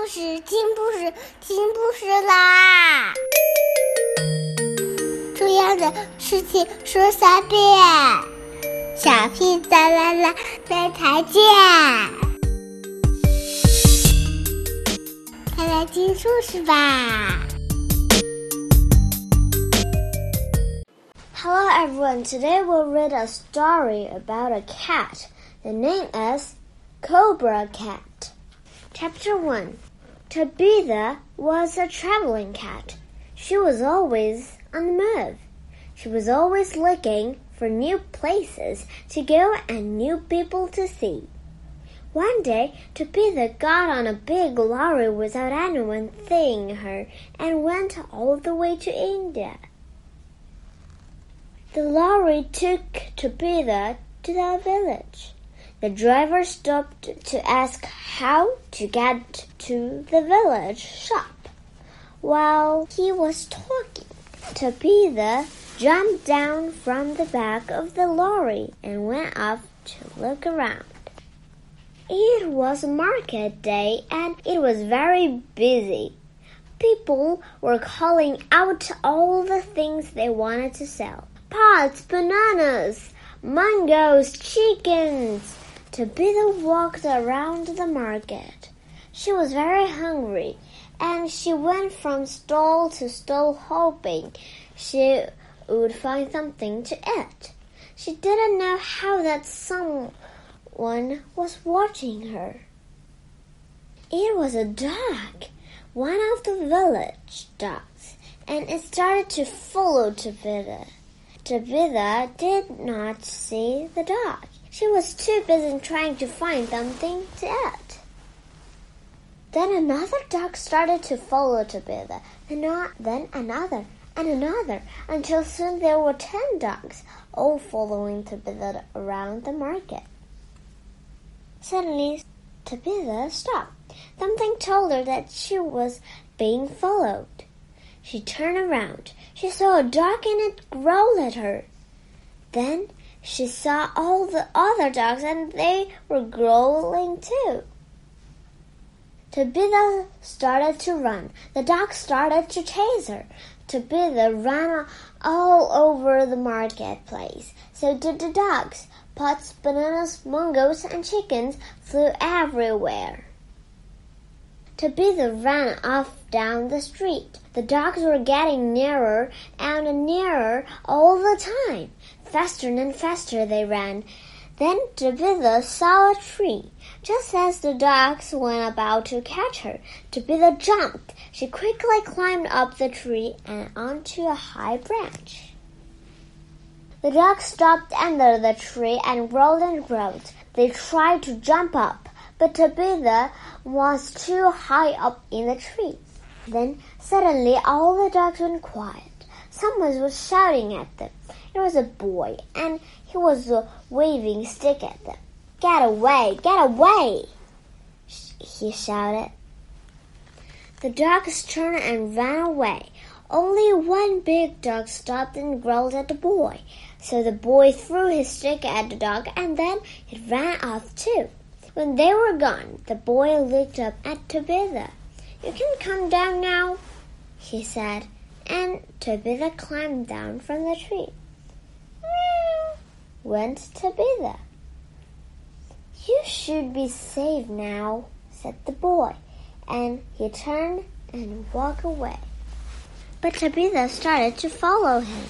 故事，听故事，听故事啦！重要的事情说三遍，小屁哒啦啦，明天见！快来听故事吧！Hello everyone, today we'll read a story about a cat. The name is Cobra Cat. Chapter 1 Tabitha was a traveling cat. She was always on the move. She was always looking for new places to go and new people to see. One day, Tabitha got on a big lorry without anyone seeing her and went all the way to India. The lorry took Tabitha to the village. The driver stopped to ask how to get to the village shop. While he was talking, Tabitha jumped down from the back of the lorry and went up to look around. It was market day and it was very busy. People were calling out all the things they wanted to sell pots, bananas, mangoes, chickens. Tabitha walked around the market. She was very hungry, and she went from stall to stall hoping she would find something to eat. She didn't know how that someone was watching her. It was a dog, one of the village dogs, and it started to follow Tabitha. Tabitha did not see the dog. She was too busy trying to find something to eat. Then another dog started to follow Tabitha, and then another and another, until soon there were ten dogs, all following Tabitha around the market. Suddenly, Tabitha stopped. Something told her that she was being followed. She turned around. She saw a dog and it growled at her. Then she saw all the other dogs and they were growling too. Tabitha started to run. The dogs started to chase her. Tabitha ran all over the marketplace. So did the dogs. Pots, bananas, mangoes, and chickens flew everywhere. Tabitha ran off down the street. The dogs were getting nearer and nearer all the time. Faster and faster they ran. Then Tabitha saw a tree. Just as the dogs went about to catch her, Tabitha jumped. She quickly climbed up the tree and onto a high branch. The dogs stopped under the tree and rolled and rolled. They tried to jump up, but Tabitha was too high up in the tree. Then suddenly all the dogs went quiet. Someone was shouting at them. It was a boy, and he was uh, waving stick at them. Get away! Get away! He shouted. The dogs turned and ran away. Only one big dog stopped and growled at the boy. So the boy threw his stick at the dog and then it ran off too. When they were gone, the boy looked up at Tabitha. You can come down now, he said, and Tabitha climbed down from the tree. Went Tabitha. You should be safe now, said the boy, and he turned and walked away. But Tabitha started to follow him.